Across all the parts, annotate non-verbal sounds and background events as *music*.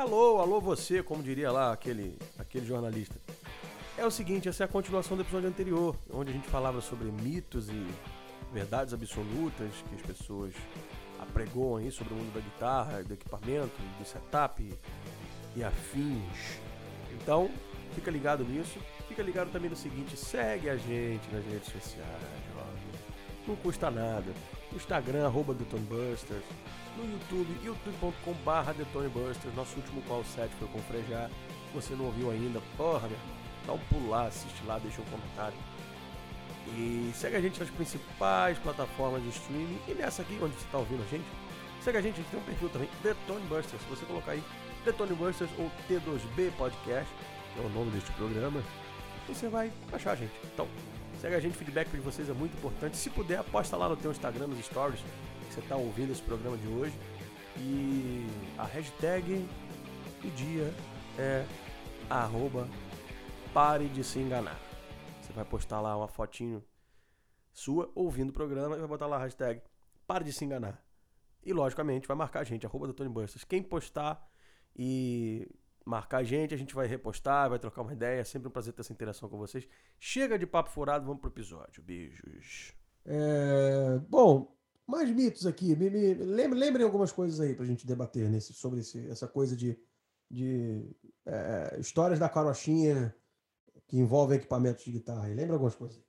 Alô, alô você, como diria lá aquele, aquele jornalista. É o seguinte, essa é a continuação do episódio anterior, onde a gente falava sobre mitos e verdades absolutas que as pessoas apregoam aí sobre o mundo da guitarra, do equipamento, do setup e afins. Então, fica ligado nisso. Fica ligado também no seguinte, segue a gente nas redes sociais, jovem. Não custa nada. Instagram, arroba Detonebusters. No YouTube, youtube.com barra Detonebusters. Nosso último call set foi com o Frejá. Se você não ouviu ainda, porra, meu, dá um pulo lá, assiste lá, deixa um comentário. E segue a gente nas principais plataformas de streaming. E nessa aqui, onde você está ouvindo a gente, segue a gente, a gente tem um perfil também, Detone Busters. Se você colocar aí Detone Busters ou T2B Podcast, que é o nome deste programa, você vai achar a gente. Então, segue a gente, feedback de vocês é muito importante. Se puder, aposta lá no teu Instagram, nos stories, que você está ouvindo esse programa de hoje. E a hashtag do dia é arroba pare de se enganar. Você vai postar lá uma fotinho sua ouvindo o programa e vai botar lá a hashtag pare de se enganar. E logicamente vai marcar a gente, arroba do Tony Busters. Quem postar e marcar a gente, a gente vai repostar, vai trocar uma ideia. É sempre um prazer ter essa interação com vocês. Chega de papo furado, vamos pro episódio. Beijos. É, bom, mais mitos aqui. Me, me, lembrem, algumas coisas aí pra gente debater nesse, sobre esse, essa coisa de, de é, histórias da carochinha que envolvem equipamentos de guitarra. Lembra algumas coisas?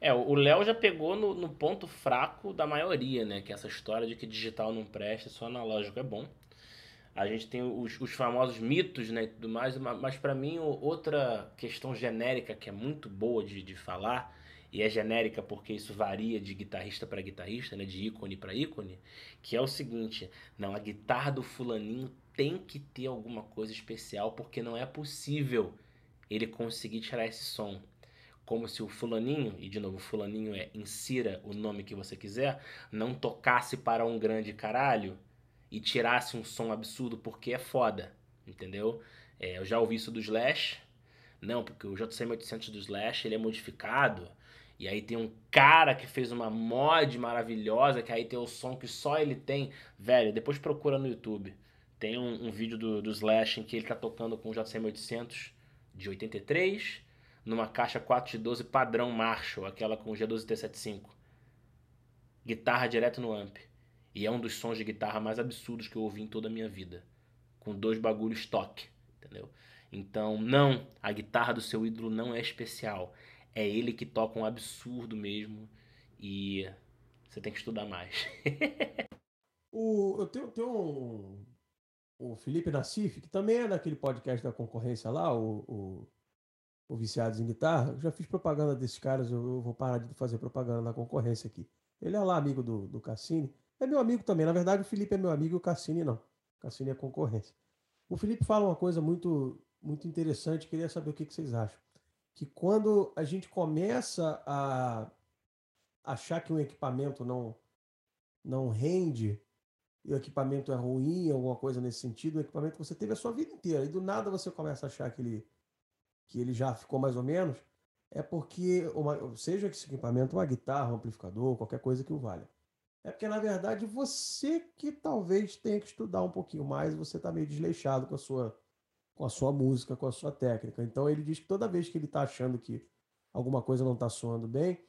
É, o Léo já pegou no, no, ponto fraco da maioria, né? Que é essa história de que digital não presta, só analógico é bom. A gente tem os, os famosos mitos, né, tudo mais, mas para mim outra questão genérica que é muito boa de, de falar, e é genérica porque isso varia de guitarrista para guitarrista, né, de ícone para ícone, que é o seguinte, não, a guitarra do fulaninho tem que ter alguma coisa especial, porque não é possível ele conseguir tirar esse som. Como se o fulaninho, e de novo, fulaninho é insira o nome que você quiser, não tocasse para um grande caralho, e tirasse um som absurdo porque é foda, entendeu? É, eu já ouvi isso do Slash, não, porque o JCM800 do Slash ele é modificado, e aí tem um cara que fez uma mod maravilhosa, que aí tem o som que só ele tem. Velho, depois procura no YouTube. Tem um, um vídeo do, do Slash em que ele tá tocando com o JCM800 de 83, numa caixa 4 de 12 padrão Marshall, aquela com o G12T75. Guitarra direto no amp. E é um dos sons de guitarra mais absurdos que eu ouvi em toda a minha vida. Com dois bagulhos stock, entendeu? Então, não, a guitarra do seu ídolo não é especial. É ele que toca um absurdo mesmo. E você tem que estudar mais. *laughs* o, eu tenho, tenho um, o Felipe Nassif, que também é daquele podcast da concorrência lá, o, o, o Viciados em Guitarra. Eu já fiz propaganda desses caras, eu, eu, vou parar de fazer propaganda na concorrência aqui. Ele é lá amigo do, do Cassini. É meu amigo também. Na verdade, o Felipe é meu amigo e o Cassini não. O Cassini é concorrência. O Felipe fala uma coisa muito, muito interessante, queria saber o que, que vocês acham. Que quando a gente começa a achar que um equipamento não, não rende, e o equipamento é ruim, alguma coisa nesse sentido, o equipamento que você teve a sua vida inteira, e do nada você começa a achar que ele, que ele já ficou mais ou menos, é porque, uma, seja esse equipamento, uma guitarra, um amplificador, qualquer coisa que o valha. É porque, na verdade, você que talvez tenha que estudar um pouquinho mais, você está meio desleixado com a sua com a sua música, com a sua técnica. Então ele diz que toda vez que ele está achando que alguma coisa não está soando bem,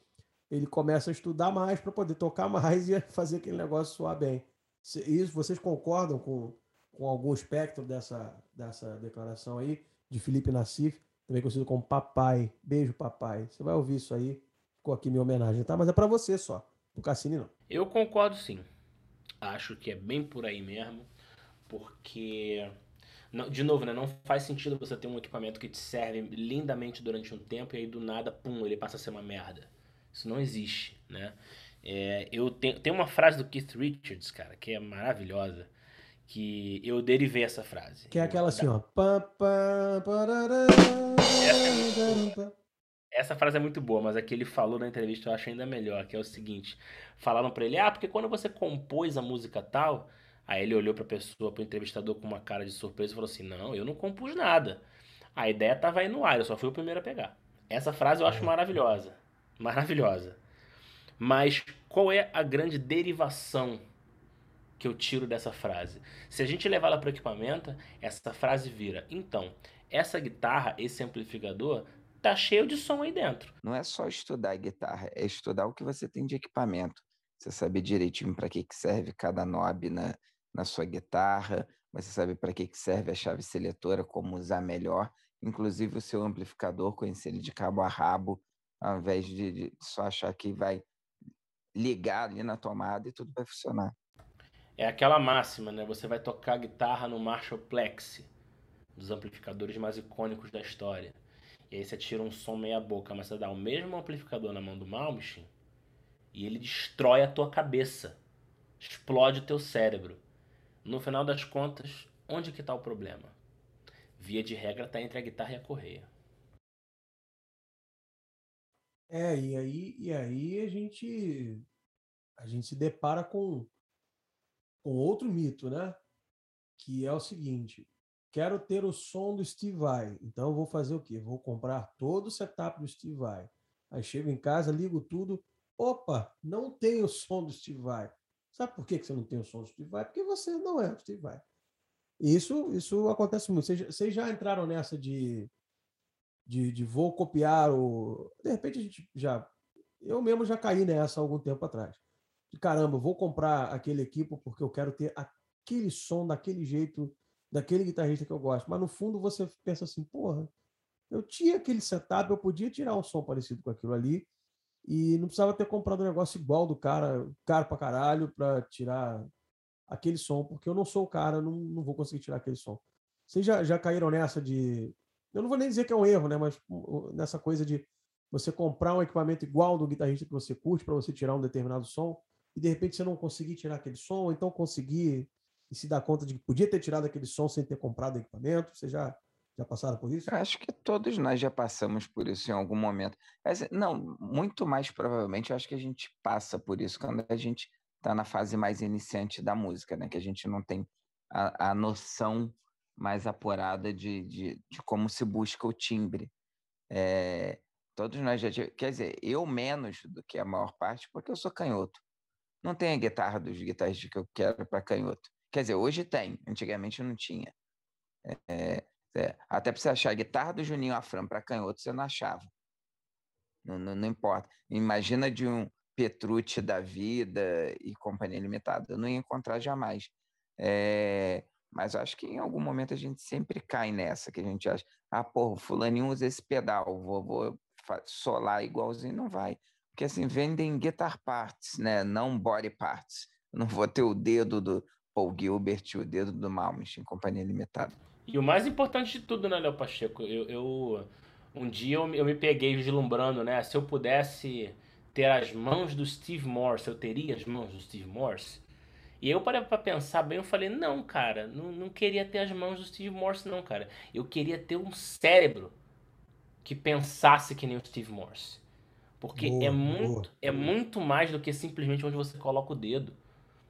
ele começa a estudar mais para poder tocar *laughs* mais e fazer aquele negócio soar bem. Isso vocês concordam com, com algum espectro dessa, dessa declaração aí de Felipe Nassif, também conhecido como Papai. Beijo, papai. Você vai ouvir isso aí. Ficou aqui minha homenagem, tá? Mas é para você só. Do Cassini não. Eu concordo sim. Acho que é bem por aí mesmo, porque de novo, né, não faz sentido você ter um equipamento que te serve lindamente durante um tempo e aí do nada, pum, ele passa a ser uma merda. Isso não existe, né? É, eu tenho, tem uma frase do Keith Richards, cara, que é maravilhosa, que eu derivei essa frase. Que é aquela assim, ó. Essa essa frase é muito boa, mas a que ele falou na entrevista eu acho ainda melhor, que é o seguinte: falaram para ele, ah, porque quando você compôs a música tal, aí ele olhou pra pessoa, pro entrevistador com uma cara de surpresa e falou assim: não, eu não compus nada. A ideia tava aí no ar, eu só fui o primeiro a pegar. Essa frase eu acho maravilhosa. Maravilhosa. Mas qual é a grande derivação que eu tiro dessa frase? Se a gente levar ela para o equipamento, essa frase vira: então, essa guitarra, esse amplificador, tá cheio de som aí dentro. Não é só estudar guitarra, é estudar o que você tem de equipamento. Você sabe direitinho para que, que serve cada knob na, na sua guitarra, você sabe para que, serve a chave seletora, como usar melhor, inclusive o seu amplificador, conhecer ele de cabo a rabo, ao invés de, de só achar que vai ligar ali na tomada e tudo vai funcionar. É aquela máxima, né? Você vai tocar guitarra no Marshall Plex, dos amplificadores mais icônicos da história. E aí você tira um som meia boca, mas você dá o mesmo amplificador na mão do Malmsteen e ele destrói a tua cabeça. Explode o teu cérebro. No final das contas, onde que está o problema? Via de regra está entre a guitarra e a correia. É, e aí, e aí a gente a gente se depara com, com outro mito, né? Que é o seguinte: quero ter o som do Steve Vai, então vou fazer o quê? Vou comprar todo o setup do Steve Vai. Aí chego em casa, ligo tudo. Opa, não tem o som do Steve Vai. Sabe por que você não tem o som do Steve Vai? Porque você não é o Steve Vai. Isso, isso acontece muito. Vocês, já entraram nessa de de, de vou copiar o. De repente a gente já. Eu mesmo já caí nessa algum tempo atrás. De caramba, vou comprar aquele equipo porque eu quero ter aquele som daquele jeito, daquele guitarrista que eu gosto. Mas no fundo você pensa assim, porra, eu tinha aquele setup, eu podia tirar um som parecido com aquilo ali e não precisava ter comprado um negócio igual do cara, caro pra caralho, para tirar aquele som, porque eu não sou o cara, não, não vou conseguir tirar aquele som. Vocês já, já caíram nessa de eu não vou nem dizer que é um erro, né? Mas nessa coisa de você comprar um equipamento igual do guitarrista que você curte para você tirar um determinado som e de repente você não conseguir tirar aquele som, ou então conseguir e se dar conta de que podia ter tirado aquele som sem ter comprado equipamento. Você já já passaram por isso? acho que todos nós já passamos por isso em algum momento. Mas, não, muito mais provavelmente, eu acho que a gente passa por isso quando a gente está na fase mais iniciante da música, né? Que a gente não tem a, a noção mais apurada de, de, de como se busca o timbre. É, todos nós já quer dizer, eu menos do que a maior parte, porque eu sou canhoto. Não tem a guitarra dos guitarristas que eu quero para canhoto. Quer dizer, hoje tem, antigamente não tinha. É, é, até para você achar a guitarra do Juninho Afram para canhoto, você não achava. Não, não, não, importa. Imagina de um Petrucci da vida e companhia limitada. Eu não ia encontrar jamais. É, mas acho que em algum momento a gente sempre cai nessa, que a gente acha, ah, pô, fulaninho usa esse pedal, vou, vou solar igualzinho, não vai. Porque assim, vendem guitar parts, né? Não body parts. Não vou ter o dedo do Paul Gilbert e o dedo do Malmsteen, Companhia Limitada. E o mais importante de tudo, né, Léo Pacheco? Eu, eu, um dia eu, eu me peguei vislumbrando, né? Se eu pudesse ter as mãos do Steve Morse, eu teria as mãos do Steve Morse. E eu parei pra pensar bem, eu falei, não, cara, não, não queria ter as mãos do Steve Morse, não, cara. Eu queria ter um cérebro que pensasse que nem o Steve Morse. Porque boa, é muito boa. é muito mais do que simplesmente onde você coloca o dedo.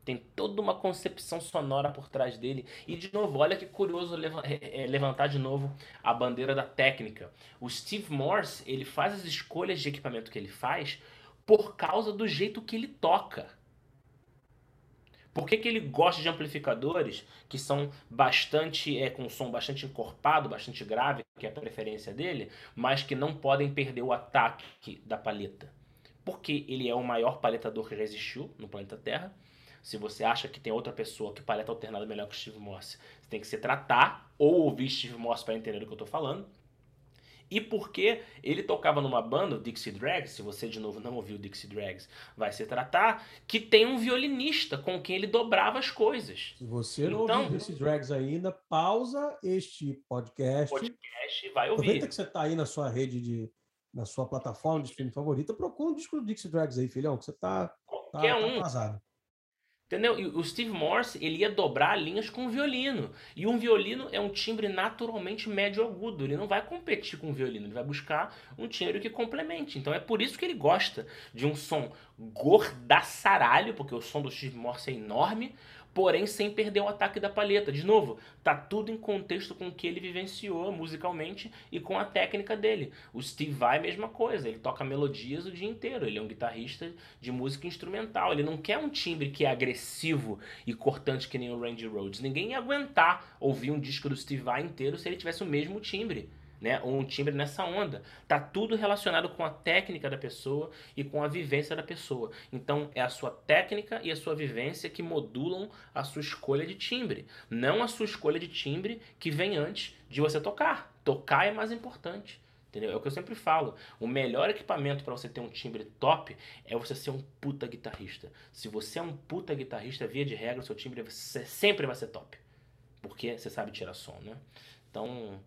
Tem toda uma concepção sonora por trás dele. E, de novo, olha que curioso é, levantar de novo a bandeira da técnica. O Steve Morse, ele faz as escolhas de equipamento que ele faz por causa do jeito que ele toca. Por que, que ele gosta de amplificadores que são bastante, é, com som bastante encorpado, bastante grave, que é a preferência dele, mas que não podem perder o ataque da paleta? Porque ele é o maior paletador que já existiu no planeta Terra. Se você acha que tem outra pessoa que paleta alternada melhor que o Steve Morse, você tem que se tratar ou ouvir Steve Morse para entender o que eu estou falando e porque ele tocava numa banda, o Dixie Drags, se você de novo não ouviu o Dixie Drags, vai se tratar, que tem um violinista com quem ele dobrava as coisas. Se você não então, ouviu Dixie Drags ainda, pausa este podcast. Podcast vai ouvir. Aproveita que você está aí na sua rede de na sua plataforma de streaming favorita, procura um disco do Dixie Drags aí, filhão, que você tá, tá, Qualquer tá, um. Entendeu? E o Steve Morse, ele ia dobrar linhas com o violino. E um violino é um timbre naturalmente médio agudo. Ele não vai competir com o violino, ele vai buscar um timbre que complemente. Então é por isso que ele gosta de um som gordaçaralho, porque o som do Steve Morse é enorme, porém sem perder o ataque da palheta. De novo, tá tudo em contexto com o que ele vivenciou musicalmente e com a técnica dele. O Steve Vai, mesma coisa, ele toca melodias o dia inteiro, ele é um guitarrista de música instrumental, ele não quer um timbre que é agressivo e cortante que nem o Randy Rhodes. Ninguém ia aguentar ouvir um disco do Steve Vai inteiro se ele tivesse o mesmo timbre né, ou um timbre nessa onda. Tá tudo relacionado com a técnica da pessoa e com a vivência da pessoa. Então é a sua técnica e a sua vivência que modulam a sua escolha de timbre, não a sua escolha de timbre que vem antes de você tocar. Tocar é mais importante. Entendeu? É o que eu sempre falo. O melhor equipamento para você ter um timbre top é você ser um puta guitarrista. Se você é um puta guitarrista, via de regra, o seu timbre sempre vai ser top. Porque você sabe tirar som, né? Então,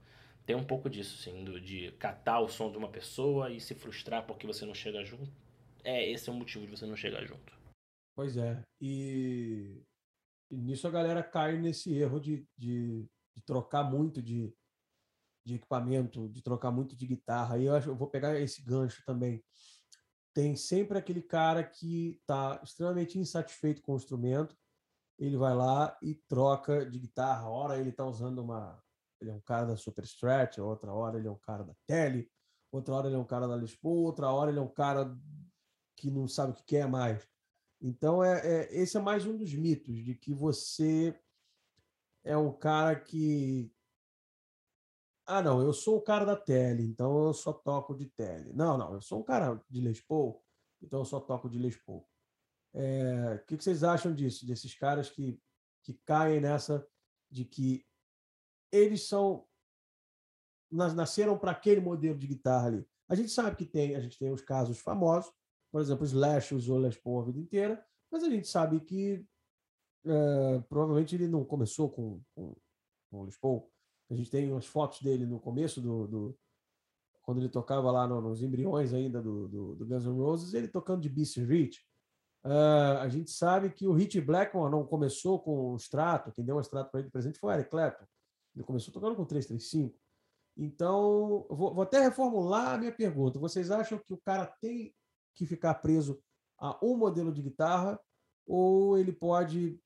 tem um pouco disso, sim, de catar o som de uma pessoa e se frustrar porque você não chega junto. É, esse é o motivo de você não chegar junto. Pois é. E, e nisso a galera cai nesse erro de, de, de trocar muito de, de equipamento, de trocar muito de guitarra. E eu acho eu vou pegar esse gancho também. Tem sempre aquele cara que está extremamente insatisfeito com o instrumento. Ele vai lá e troca de guitarra. Ora ele está usando uma ele é um cara da Super Strat, outra hora ele é um cara da Tele, outra hora ele é um cara da Lisboa, outra hora ele é um cara que não sabe o que quer mais. Então, é, é, esse é mais um dos mitos, de que você é um cara que. Ah, não, eu sou o cara da tele, então eu só toco de tele. Não, não, eu sou um cara de Les Paul, então eu só toco de Les Paul. É, o que vocês acham disso? Desses caras que, que caem nessa de que eles são nasceram para aquele modelo de guitarra ali. A gente sabe que tem, a gente tem os casos famosos, por exemplo, Slash usou Les Paul a vida inteira, mas a gente sabe que é, provavelmente ele não começou com, com, com Les Paul. A gente tem umas fotos dele no começo do, do quando ele tocava lá no, nos embriões ainda do, do, do, Guns N' Roses, ele tocando de Beast Rich. Uh, a gente sabe que o Rich Blackmore não começou com o extrato, quem deu um extrato para ele de presente foi o Eric Clapton. Ele começou tocando com 335. Então, vou, vou até reformular a minha pergunta. Vocês acham que o cara tem que ficar preso a um modelo de guitarra ou ele pode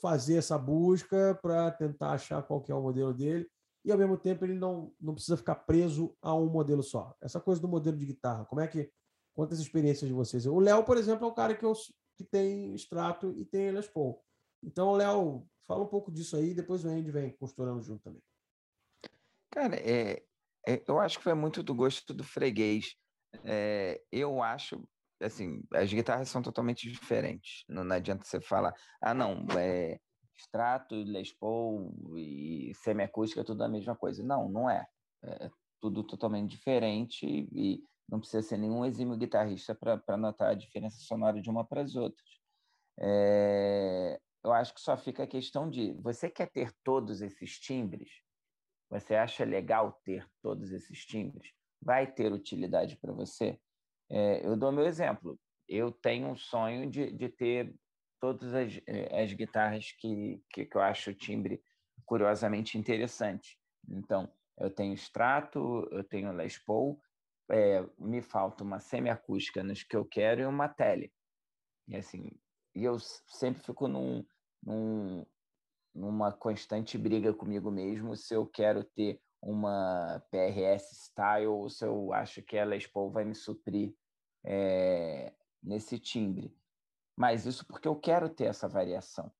fazer essa busca para tentar achar qual que é o modelo dele e ao mesmo tempo ele não, não precisa ficar preso a um modelo só. Essa coisa do modelo de guitarra, como é que quantas experiências de vocês? O Léo, por exemplo, é um cara que, eu, que tem extrato e tem Les Paul. Então, Léo, Fala um pouco disso aí, depois o Andy vem costurando junto também. Cara, é, é, eu acho que foi muito do gosto do freguês. É, eu acho, assim, as guitarras são totalmente diferentes. Não, não adianta você falar, ah, não, é extrato, Les Paul e semiacústica, tudo a mesma coisa. Não, não é. É tudo totalmente diferente e não precisa ser nenhum exímio guitarrista para notar a diferença sonora de uma para as outras. É, eu acho que só fica a questão de você quer ter todos esses timbres? Você acha legal ter todos esses timbres? Vai ter utilidade para você? É, eu dou meu exemplo. Eu tenho um sonho de, de ter todas as, eh, as guitarras que, que, que eu acho o timbre curiosamente interessante. Então, eu tenho Strato, eu tenho Les Paul, é, me falta uma semiacústica nos que eu quero e uma tele. E assim, e eu sempre fico num, num, numa constante briga comigo mesmo se eu quero ter uma PRS style ou se eu acho que a Les Paul vai me suprir é, nesse timbre. Mas isso porque eu quero ter essa variação.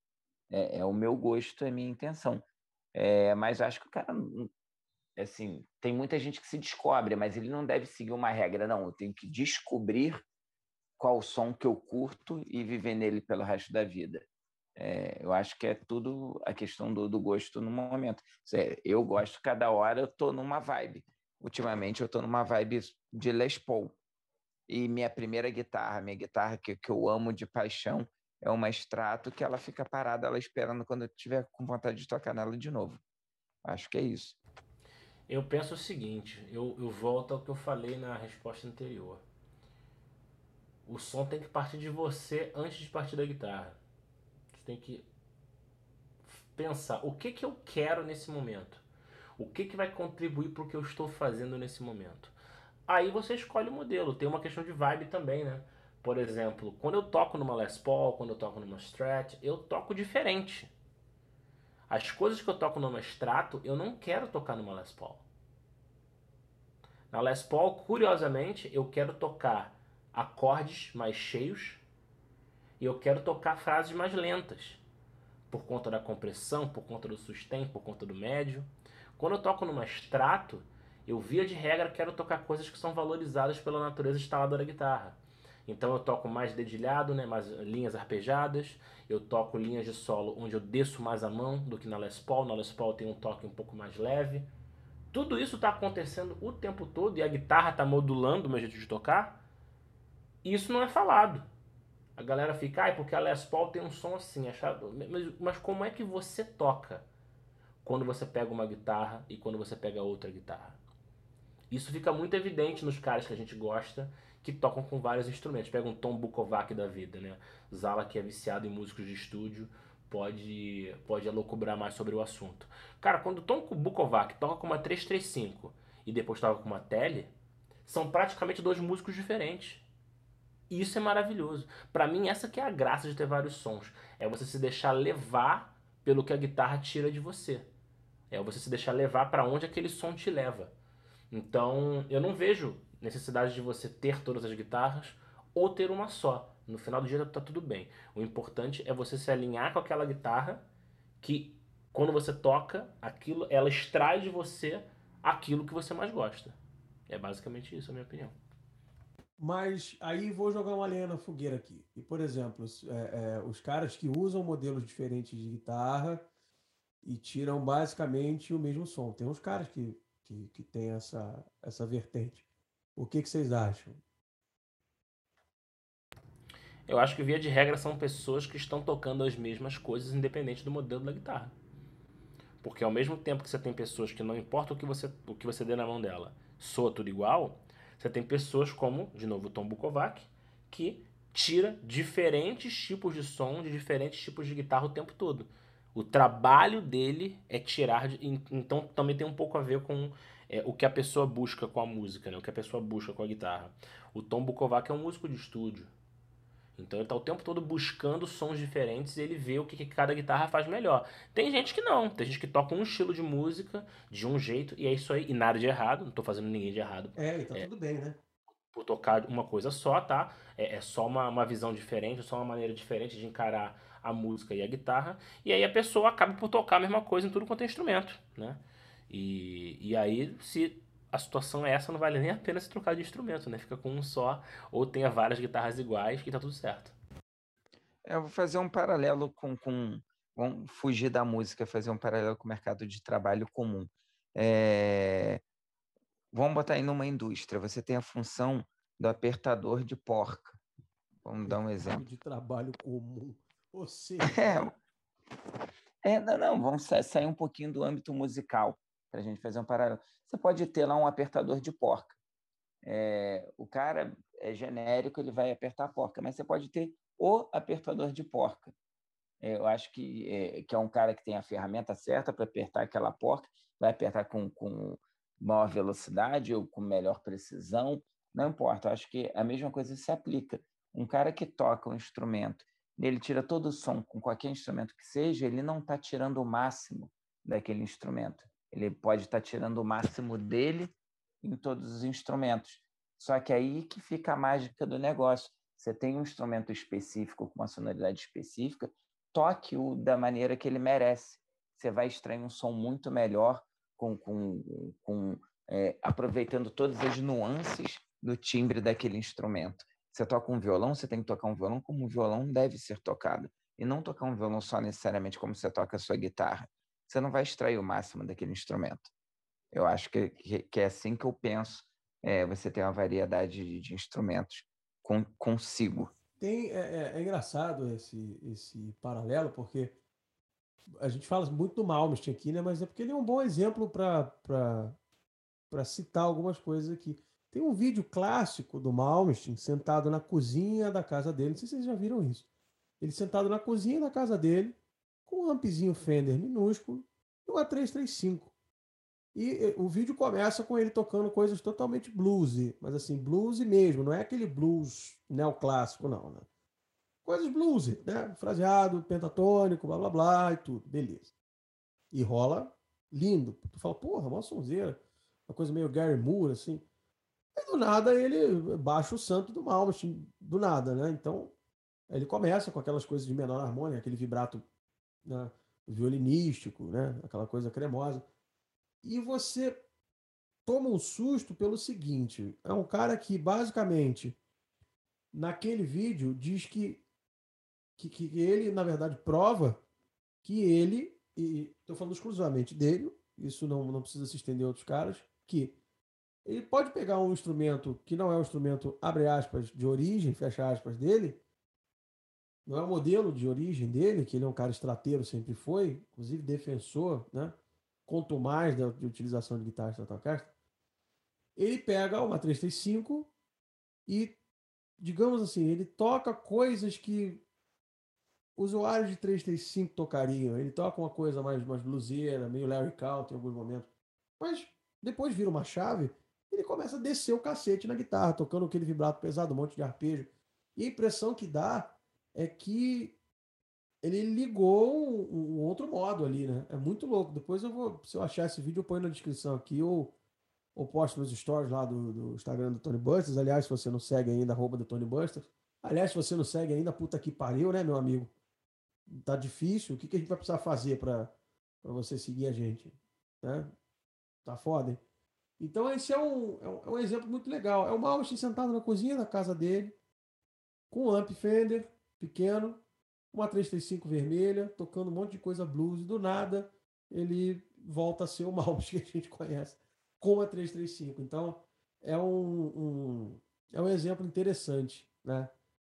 É, é o meu gosto, é a minha intenção. É, mas eu acho que o cara, assim, tem muita gente que se descobre, mas ele não deve seguir uma regra, não. Eu tenho que descobrir qual som que eu curto e viver nele pelo resto da vida. É, eu acho que é tudo a questão do, do gosto no momento. Eu gosto, cada hora eu estou numa vibe. Ultimamente eu estou numa vibe de Les Paul. E minha primeira guitarra, minha guitarra que, que eu amo de paixão, é uma extrato que ela fica parada, ela esperando quando eu tiver com vontade de tocar nela de novo. Acho que é isso. Eu penso o seguinte, eu, eu volto ao que eu falei na resposta anterior. O som tem que partir de você antes de partir da guitarra. Você tem que pensar o que, que eu quero nesse momento. O que, que vai contribuir para o que eu estou fazendo nesse momento. Aí você escolhe o modelo. Tem uma questão de vibe também, né? Por exemplo, quando eu toco numa Les Paul, quando eu toco numa Strat, eu toco diferente. As coisas que eu toco numa Strato, eu não quero tocar numa Les Paul. Na Les Paul, curiosamente, eu quero tocar acordes mais cheios e eu quero tocar frases mais lentas, por conta da compressão, por conta do sustain, por conta do médio. Quando eu toco numa extrato, eu via de regra quero tocar coisas que são valorizadas pela natureza instalada da guitarra. Então eu toco mais dedilhado, né, mais linhas arpejadas. Eu toco linhas de solo onde eu desço mais a mão do que na Les Paul. Na Les Paul tem um toque um pouco mais leve. Tudo isso está acontecendo o tempo todo e a guitarra está modulando o meu jeito de tocar. Isso não é falado. A galera fica, ah, porque a Les Paul tem um som assim, achado. Mas, mas como é que você toca quando você pega uma guitarra e quando você pega outra guitarra? Isso fica muito evidente nos caras que a gente gosta que tocam com vários instrumentos. Pega um Tom Bukovac da vida, né? Zala, que é viciado em músicos de estúdio, pode, pode alocubrar mais sobre o assunto. Cara, quando o Tom Bukovac toca com uma 335 e depois toca com uma Tele, são praticamente dois músicos diferentes. Isso é maravilhoso. Para mim, essa que é a graça de ter vários sons. É você se deixar levar pelo que a guitarra tira de você. É você se deixar levar para onde aquele som te leva. Então, eu não vejo necessidade de você ter todas as guitarras ou ter uma só. No final do dia tá tudo bem. O importante é você se alinhar com aquela guitarra que quando você toca, aquilo ela extrai de você aquilo que você mais gosta. É basicamente isso, a minha opinião. Mas aí vou jogar uma lenha na fogueira aqui. E, por exemplo, é, é, os caras que usam modelos diferentes de guitarra e tiram basicamente o mesmo som. Tem uns caras que, que, que têm essa, essa vertente. O que, que vocês acham? Eu acho que, via de regra, são pessoas que estão tocando as mesmas coisas, independente do modelo da guitarra. Porque ao mesmo tempo que você tem pessoas que não importa o que você, o que você dê na mão dela, soa tudo igual, você tem pessoas como, de novo, Tom Bukovac, que tira diferentes tipos de som de diferentes tipos de guitarra o tempo todo. O trabalho dele é tirar. De, então também tem um pouco a ver com é, o que a pessoa busca com a música, né? o que a pessoa busca com a guitarra. O Tom Bukovac é um músico de estúdio. Então ele está o tempo todo buscando sons diferentes e ele vê o que, que, cada guitarra faz melhor. Tem gente que não, tem gente que toca um estilo de música de um jeito e é isso aí, e nada de errado, não estou fazendo ninguém de errado. É, então é, tudo bem, né? Por tocar uma coisa só, tá? É, é só uma, uma visão diferente, só uma maneira diferente de encarar a música e a guitarra. E aí a pessoa acaba por tocar a mesma coisa em tudo quanto é instrumento, né? E, e aí, se a situação é essa, não vale nem a pena se trocar de instrumento, né? Fica com um só, ou tenha várias guitarras iguais e tá tudo certo. É, eu vou fazer um paralelo com, com. Vamos fugir da música, fazer um paralelo com o mercado de trabalho comum. É... Vamos botar aí numa indústria. Você tem a função do apertador de porca. Vamos dar um exemplo. De trabalho comum. Você. *laughs* É, é não, não, vamos sair um pouquinho do âmbito musical para a gente fazer um paralelo. Você pode ter lá um apertador de porca. É, o cara é genérico, ele vai apertar a porca, mas você pode ter o apertador de porca. É, eu acho que é, que é um cara que tem a ferramenta certa para apertar aquela porca, vai apertar com, com maior velocidade ou com melhor precisão, não importa. Eu acho que a mesma coisa se aplica. Um cara que toca um instrumento, ele tira todo o som com qualquer instrumento que seja, ele não está tirando o máximo daquele instrumento. Ele pode estar tirando o máximo dele em todos os instrumentos. Só que aí que fica a mágica do negócio. Você tem um instrumento específico, com uma sonoridade específica, toque-o da maneira que ele merece. Você vai extrair um som muito melhor, com, com, com é, aproveitando todas as nuances do timbre daquele instrumento. Você toca um violão, você tem que tocar um violão como um violão deve ser tocado. E não tocar um violão só necessariamente como você toca a sua guitarra você não vai extrair o máximo daquele instrumento. Eu acho que, que, que é assim que eu penso. É, você tem uma variedade de, de instrumentos com, consigo. Tem, é, é, é, engraçado esse, esse paralelo, porque a gente fala muito do Malmsteen aqui, né? mas é porque ele é um bom exemplo para citar algumas coisas aqui. Tem um vídeo clássico do Malmsteen sentado na cozinha da casa dele. Não sei se vocês já viram isso. Ele sentado na cozinha da casa dele, com um ampzinho Fender minúsculo e uma 335. E o vídeo começa com ele tocando coisas totalmente bluesy, mas assim, bluesy mesmo, não é aquele blues neoclássico, não, né? Coisas bluesy, né? Fraseado, pentatônico, blá blá blá e tudo, beleza. E rola lindo. Tu fala, porra, uma sonzeira. Uma coisa meio Gary Moore, assim. E do nada ele baixa o santo do mal, do nada, né? Então, ele começa com aquelas coisas de menor harmônia, aquele vibrato né, violinístico, né? Aquela coisa cremosa. E você toma um susto pelo seguinte: é um cara que basicamente naquele vídeo diz que, que, que ele, na verdade, prova que ele, e estou falando exclusivamente dele, isso não, não precisa se estender a outros caras, que ele pode pegar um instrumento que não é um instrumento, abre aspas, de origem, fecha aspas, dele, não é o modelo de origem dele, que ele é um cara estrateiro, sempre foi, inclusive defensor, né? quanto mais da, de utilização de guitarra Stratocaster, ele pega uma 335 e, digamos assim, ele toca coisas que usuários de 335 tocariam. Ele toca uma coisa mais, mais bluseira, meio Larry Count em alguns momentos. Mas depois vira uma chave, ele começa a descer o cacete na guitarra, tocando aquele vibrato pesado, um monte de arpejo. E a impressão que dá é que ele ligou um, um, outro modo ali, né? É muito louco. Depois eu vou, se eu achar esse vídeo, eu ponho na descrição aqui ou, ou posto nos stories lá do, do Instagram do Tony Busters. Aliás, se você não segue ainda, arroba do Tony Busters. Aliás, se você não segue ainda, puta que pariu, né, meu amigo? Tá difícil. O que, que a gente vai precisar fazer para você seguir a gente? Né? Tá foda, hein? Então, esse é um, é um, é um exemplo muito legal. É o Malmsteen sentado na cozinha da casa dele, com um amp Fender pequeno, uma 335 vermelha, tocando um monte de coisa blues, e do nada ele volta a ser o Malmsteen que a gente conhece com a 335. Então é um, um, é um exemplo interessante, né?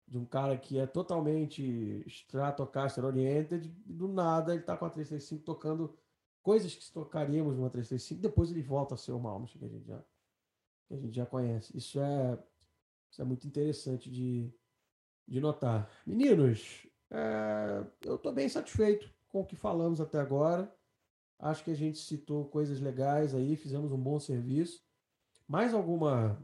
De um cara que é totalmente Stratocaster oriented, do nada ele está com a 335 tocando coisas que tocaríamos numa 335, depois ele volta a ser o Malmsteen que a gente já, que a gente já conhece. Isso é, isso é muito interessante de, de notar. Meninos, é, eu estou bem satisfeito com o que falamos até agora. Acho que a gente citou coisas legais aí, fizemos um bom serviço. Mais alguma.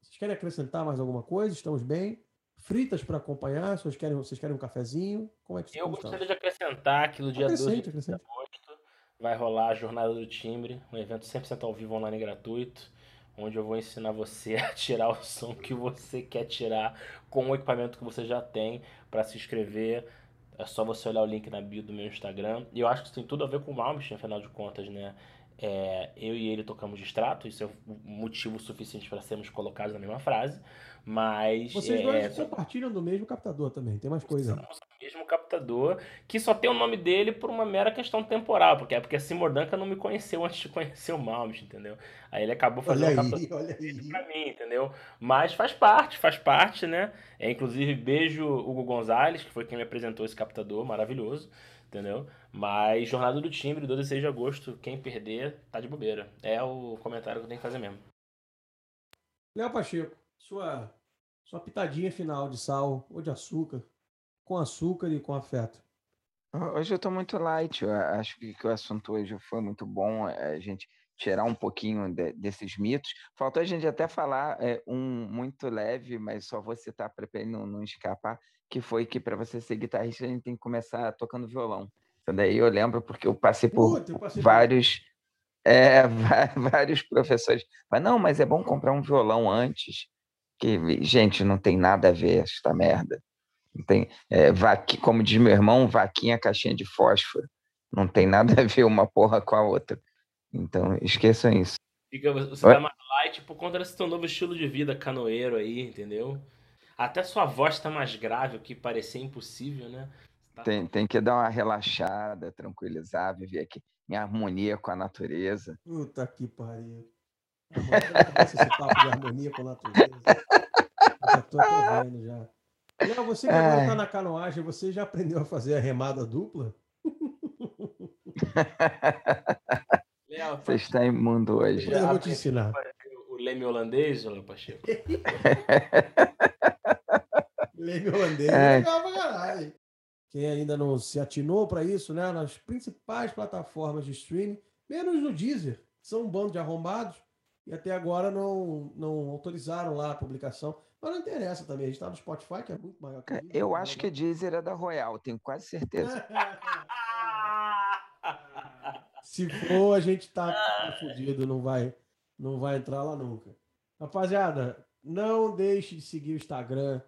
Vocês querem acrescentar mais alguma coisa? Estamos bem? Fritas para acompanhar? Vocês querem, vocês querem um cafezinho? Como é que Eu gostaria de acrescentar que no dia 12 de agosto vai rolar a Jornada do Timbre, um evento 100% ao vivo online gratuito onde eu vou ensinar você *laughs* a tirar o som que você quer tirar com o equipamento que você já tem para se inscrever. É só você olhar o link na bio do meu Instagram. E eu acho que isso tem tudo a ver com o Malmsteen, afinal de contas, né? É, eu e ele tocamos de extrato, isso é motivo suficiente para sermos colocados na mesma frase. Mas. Vocês dois é, compartilham do mesmo captador também, tem mais coisa. O mesmo captador, que só tem o nome dele por uma mera questão temporal, porque é porque a Seymour Duncan não me conheceu antes de conhecer o Malmsteen, entendeu? Aí ele acabou fazendo olha captador olha aí. pra mim, entendeu? Mas faz parte, faz parte, né? É, inclusive, beijo Hugo Gonzalez, que foi quem me apresentou esse captador maravilhoso entendeu? Mas Jornada do Timbre, 12 e 6 de agosto, quem perder, tá de bobeira. É o comentário que eu tenho que fazer mesmo. Léo Pacheco, sua sua pitadinha final de sal ou de açúcar, com açúcar e com afeto. Hoje eu estou muito light, eu acho que, que, o assunto hoje foi muito bom, é, a gente tirar um pouquinho de, desses mitos. Faltou a gente até falar é, um muito leve, mas só vou citar para ele não, não escapar, que foi que para você ser guitarrista a gente tem que começar tocando violão. Então daí eu lembro porque eu passei por Puta, eu passei vários... Por... É, *laughs* vários professores. Mas não, mas é bom comprar um violão antes que, gente, não tem nada a ver esta merda. Não tem, é, vaqui, como diz meu irmão, vaquinha caixinha de fósforo. Não tem nada a ver uma porra com a outra. Então, esqueçam isso. Fica, você Oi? tá mais light por conta desse teu novo estilo de vida canoeiro aí, entendeu? Até sua voz tá mais grave, o que parecia impossível, né? Tá... Tem, tem que dar uma relaxada, tranquilizar, viver aqui em harmonia com a natureza. Puta que pariu. Agora esse papo de harmonia com a natureza. Já tô até vendo já. Léo, você que agora está na canoagem, você já aprendeu a fazer a remada dupla? Léo, você está imundo hoje. Eu vou te ensinar. O leme holandês, Léo Pacheco? *laughs* leme holandês é legal pra caralho. Quem ainda não se atinou para isso, né? Nas principais plataformas de streaming, menos no Deezer são um bando de arrombados e até agora não, não autorizaram lá a publicação. Mas não interessa também, a gente está no Spotify, que é muito maior que a Eu acho que a Deezer é da Royal, tenho quase certeza. *laughs* Se for, a gente tá fudido, não vai, não vai entrar lá nunca. Rapaziada, não deixe de seguir o Instagram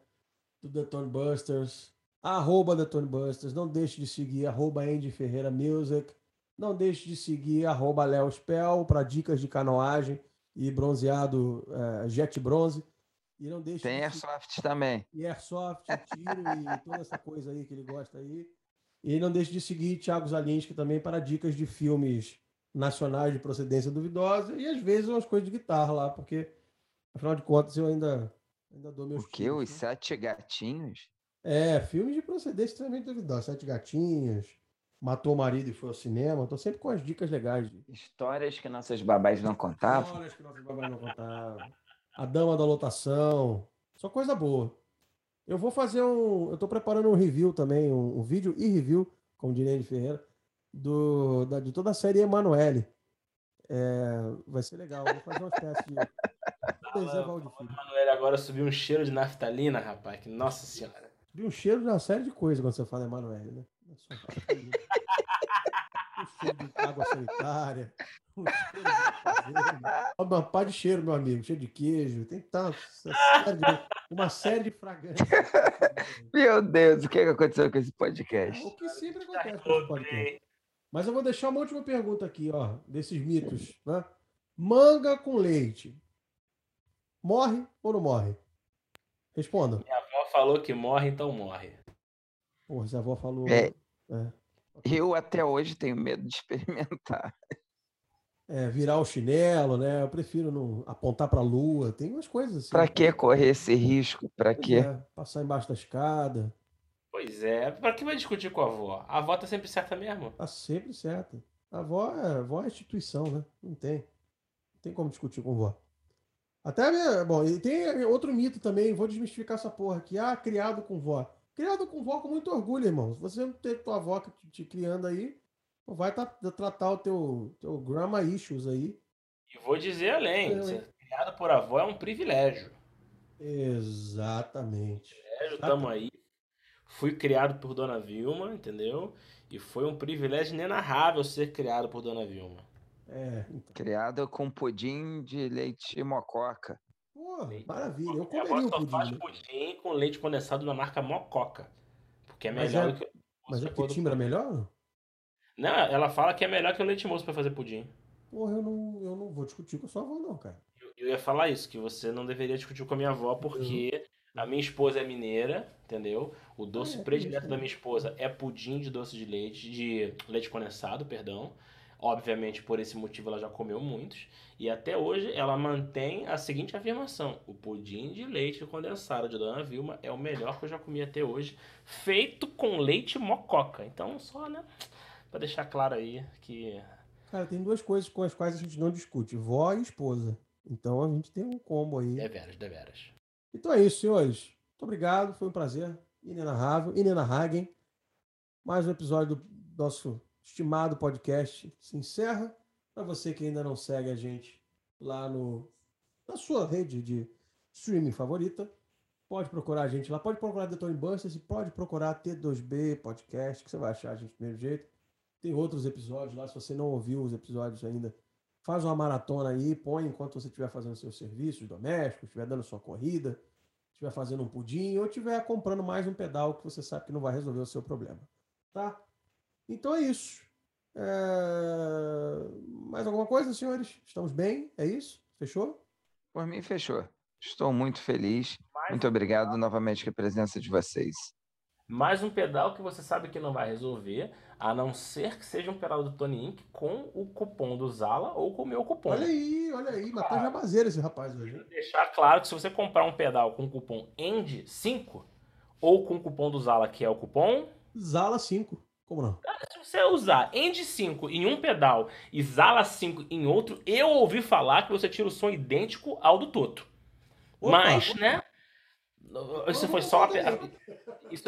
do Detone Busters, arroba Detone Busters. Não deixe de seguir arroba Andy Ferreira Music. Não deixe de seguir arroba Léo Spell para dicas de canoagem e bronzeado é, jet bronze. E não deixe Tem de Airsoft seguir... também. E Airsoft, tiro e toda essa coisa aí que ele gosta aí. E não deixe de seguir Thiago Zalinski também para dicas de filmes nacionais de procedência duvidosa e às vezes umas coisas de guitarra lá, porque afinal de contas eu ainda, ainda dou meus O que? Os né? Sete Gatinhos? É, filmes de procedência extremamente duvidosa. Sete Gatinhos, Matou o Marido e Foi ao Cinema. Tô sempre com as dicas legais. Histórias que nossas babás não contavam. Histórias que nossas babás não contavam. A Dama da Lotação. Só coisa boa. Eu vou fazer um. Eu tô preparando um review também, um, um vídeo e review, como diria de Ferreira, do, da, de toda a série Emanuele. É, vai ser legal. Vou fazer uma espécie de. Emanuele agora subiu um cheiro de naftalina, rapaz. Que nossa senhora. Subiu um cheiro de uma série de coisas quando você fala Emanuele, né? um *laughs* cheiro de água sanitária. Um cheiro de uma pá de cheiro, meu amigo. Cheiro de queijo. Tem tanto. Uma série de fragrâncias. Meu Deus, o que aconteceu com esse podcast? O que sempre acontece com esse podcast. Mas eu vou deixar uma última pergunta aqui, ó, desses mitos, né? Manga com leite. Morre ou não morre? Responda. Minha avó falou que morre, então morre. Porra, se a avó falou. É, é. Eu até hoje tenho medo de experimentar. É, virar o chinelo, né? Eu prefiro não apontar para a lua. Tem umas coisas assim. Para que correr esse risco? Para que? É, passar embaixo da escada. Pois é, para que vai discutir com a avó? A avó tá sempre certa mesmo? Tá sempre certa. A avó é, a avó é instituição, né? Não tem. Não tem como discutir com a avó. Até, bom, e tem outro mito também, vou desmistificar essa porra aqui. Ah, criado com vó. Criado com vó com muito orgulho, irmão. Se você não ter tua avó te, te criando aí, vai tá, tratar o teu, teu grandma issues aí. E vou dizer além, é. ser criado por avó é um privilégio. Exatamente. Privilégio, tamo aí Fui criado por Dona Vilma, entendeu? E foi um privilégio inenarrável ser criado por Dona Vilma. É, então. Criado com pudim de leite mococa. Pô, maravilha. Eu comeria o pudim. faz né? pudim com leite condensado da marca Mococa. Porque é melhor é, do que. Mas é que timbra melhor? Não, ela fala que é melhor que o leite moço para fazer pudim. Porra, eu não, eu não vou discutir com a sua avó, não, cara. Eu, eu ia falar isso, que você não deveria discutir com a minha avó, porque a minha esposa é mineira, entendeu? O doce ah, é, predileto da minha esposa é pudim de doce de leite, de leite condensado, perdão. Obviamente, por esse motivo, ela já comeu muitos. E até hoje, ela mantém a seguinte afirmação: o pudim de leite condensado de Dona Vilma é o melhor que eu já comi até hoje, feito com leite mococa. Então, só, né? Pra deixar claro aí que. Cara, tem duas coisas com as quais a gente não discute: vó e esposa. Então a gente tem um combo aí. Deveras, deveras. Então é isso, senhores. Muito obrigado, foi um prazer inenarrável, inenarrável. Mais um episódio do nosso estimado podcast se encerra. Para você que ainda não segue a gente lá no, na sua rede de streaming favorita, pode procurar a gente lá. Pode procurar Detone Busters e pode procurar T2B Podcast, que você vai achar a gente do mesmo jeito. Tem outros episódios lá, se você não ouviu os episódios ainda, Faz uma maratona aí, põe enquanto você estiver fazendo seus serviços domésticos, estiver dando sua corrida, estiver fazendo um pudim ou estiver comprando mais um pedal que você sabe que não vai resolver o seu problema. Tá? Então é isso. É... Mais alguma coisa, senhores? Estamos bem? É isso? Fechou? Por mim, fechou. Estou muito feliz. Mais muito obrigado novamente pela presença de vocês. Mais um pedal que você sabe que não vai resolver, a não ser que seja um pedal do Tony Inc. com o cupom do Zala ou com o meu cupom. Olha aí, olha aí, matou claro. jabazeira esse rapaz hoje. Vou deixar claro que se você comprar um pedal com o cupom END5 ou com o cupom do Zala, que é o cupom Zala 5. Como não? Se você usar END5 em um pedal e Zala 5 em outro, eu ouvi falar que você tira o som idêntico ao do Toto. Opa, Mas, né? Isso foi só isso,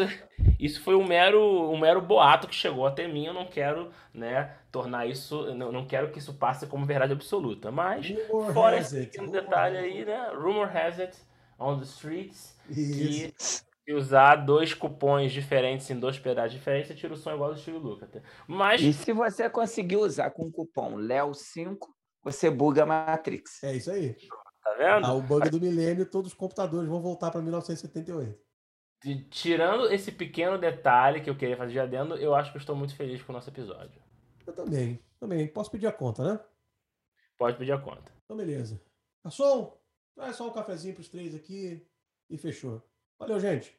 isso foi um mero, um mero boato que chegou até mim. Eu não quero, né, tornar isso, não, não quero que isso passe como verdade absoluta. Mas Rumor fora esse pequeno detalhe aí, né? Rumor has it on the streets que se usar dois cupons diferentes em dois pedaços diferentes, você tira o som igual do estilo Lucas. Mas e se você conseguir usar com o cupom Léo5, você buga a Matrix. É isso aí. Tá vendo? Ah, o bug do milênio, todos os computadores vão voltar para 1978. Tirando esse pequeno detalhe que eu queria fazer de adendo, eu acho que eu estou muito feliz com o nosso episódio. Eu também, também. Posso pedir a conta, né? Pode pedir a conta. Então, beleza. Garçom, traz só um cafezinho para os três aqui e fechou. Valeu, gente.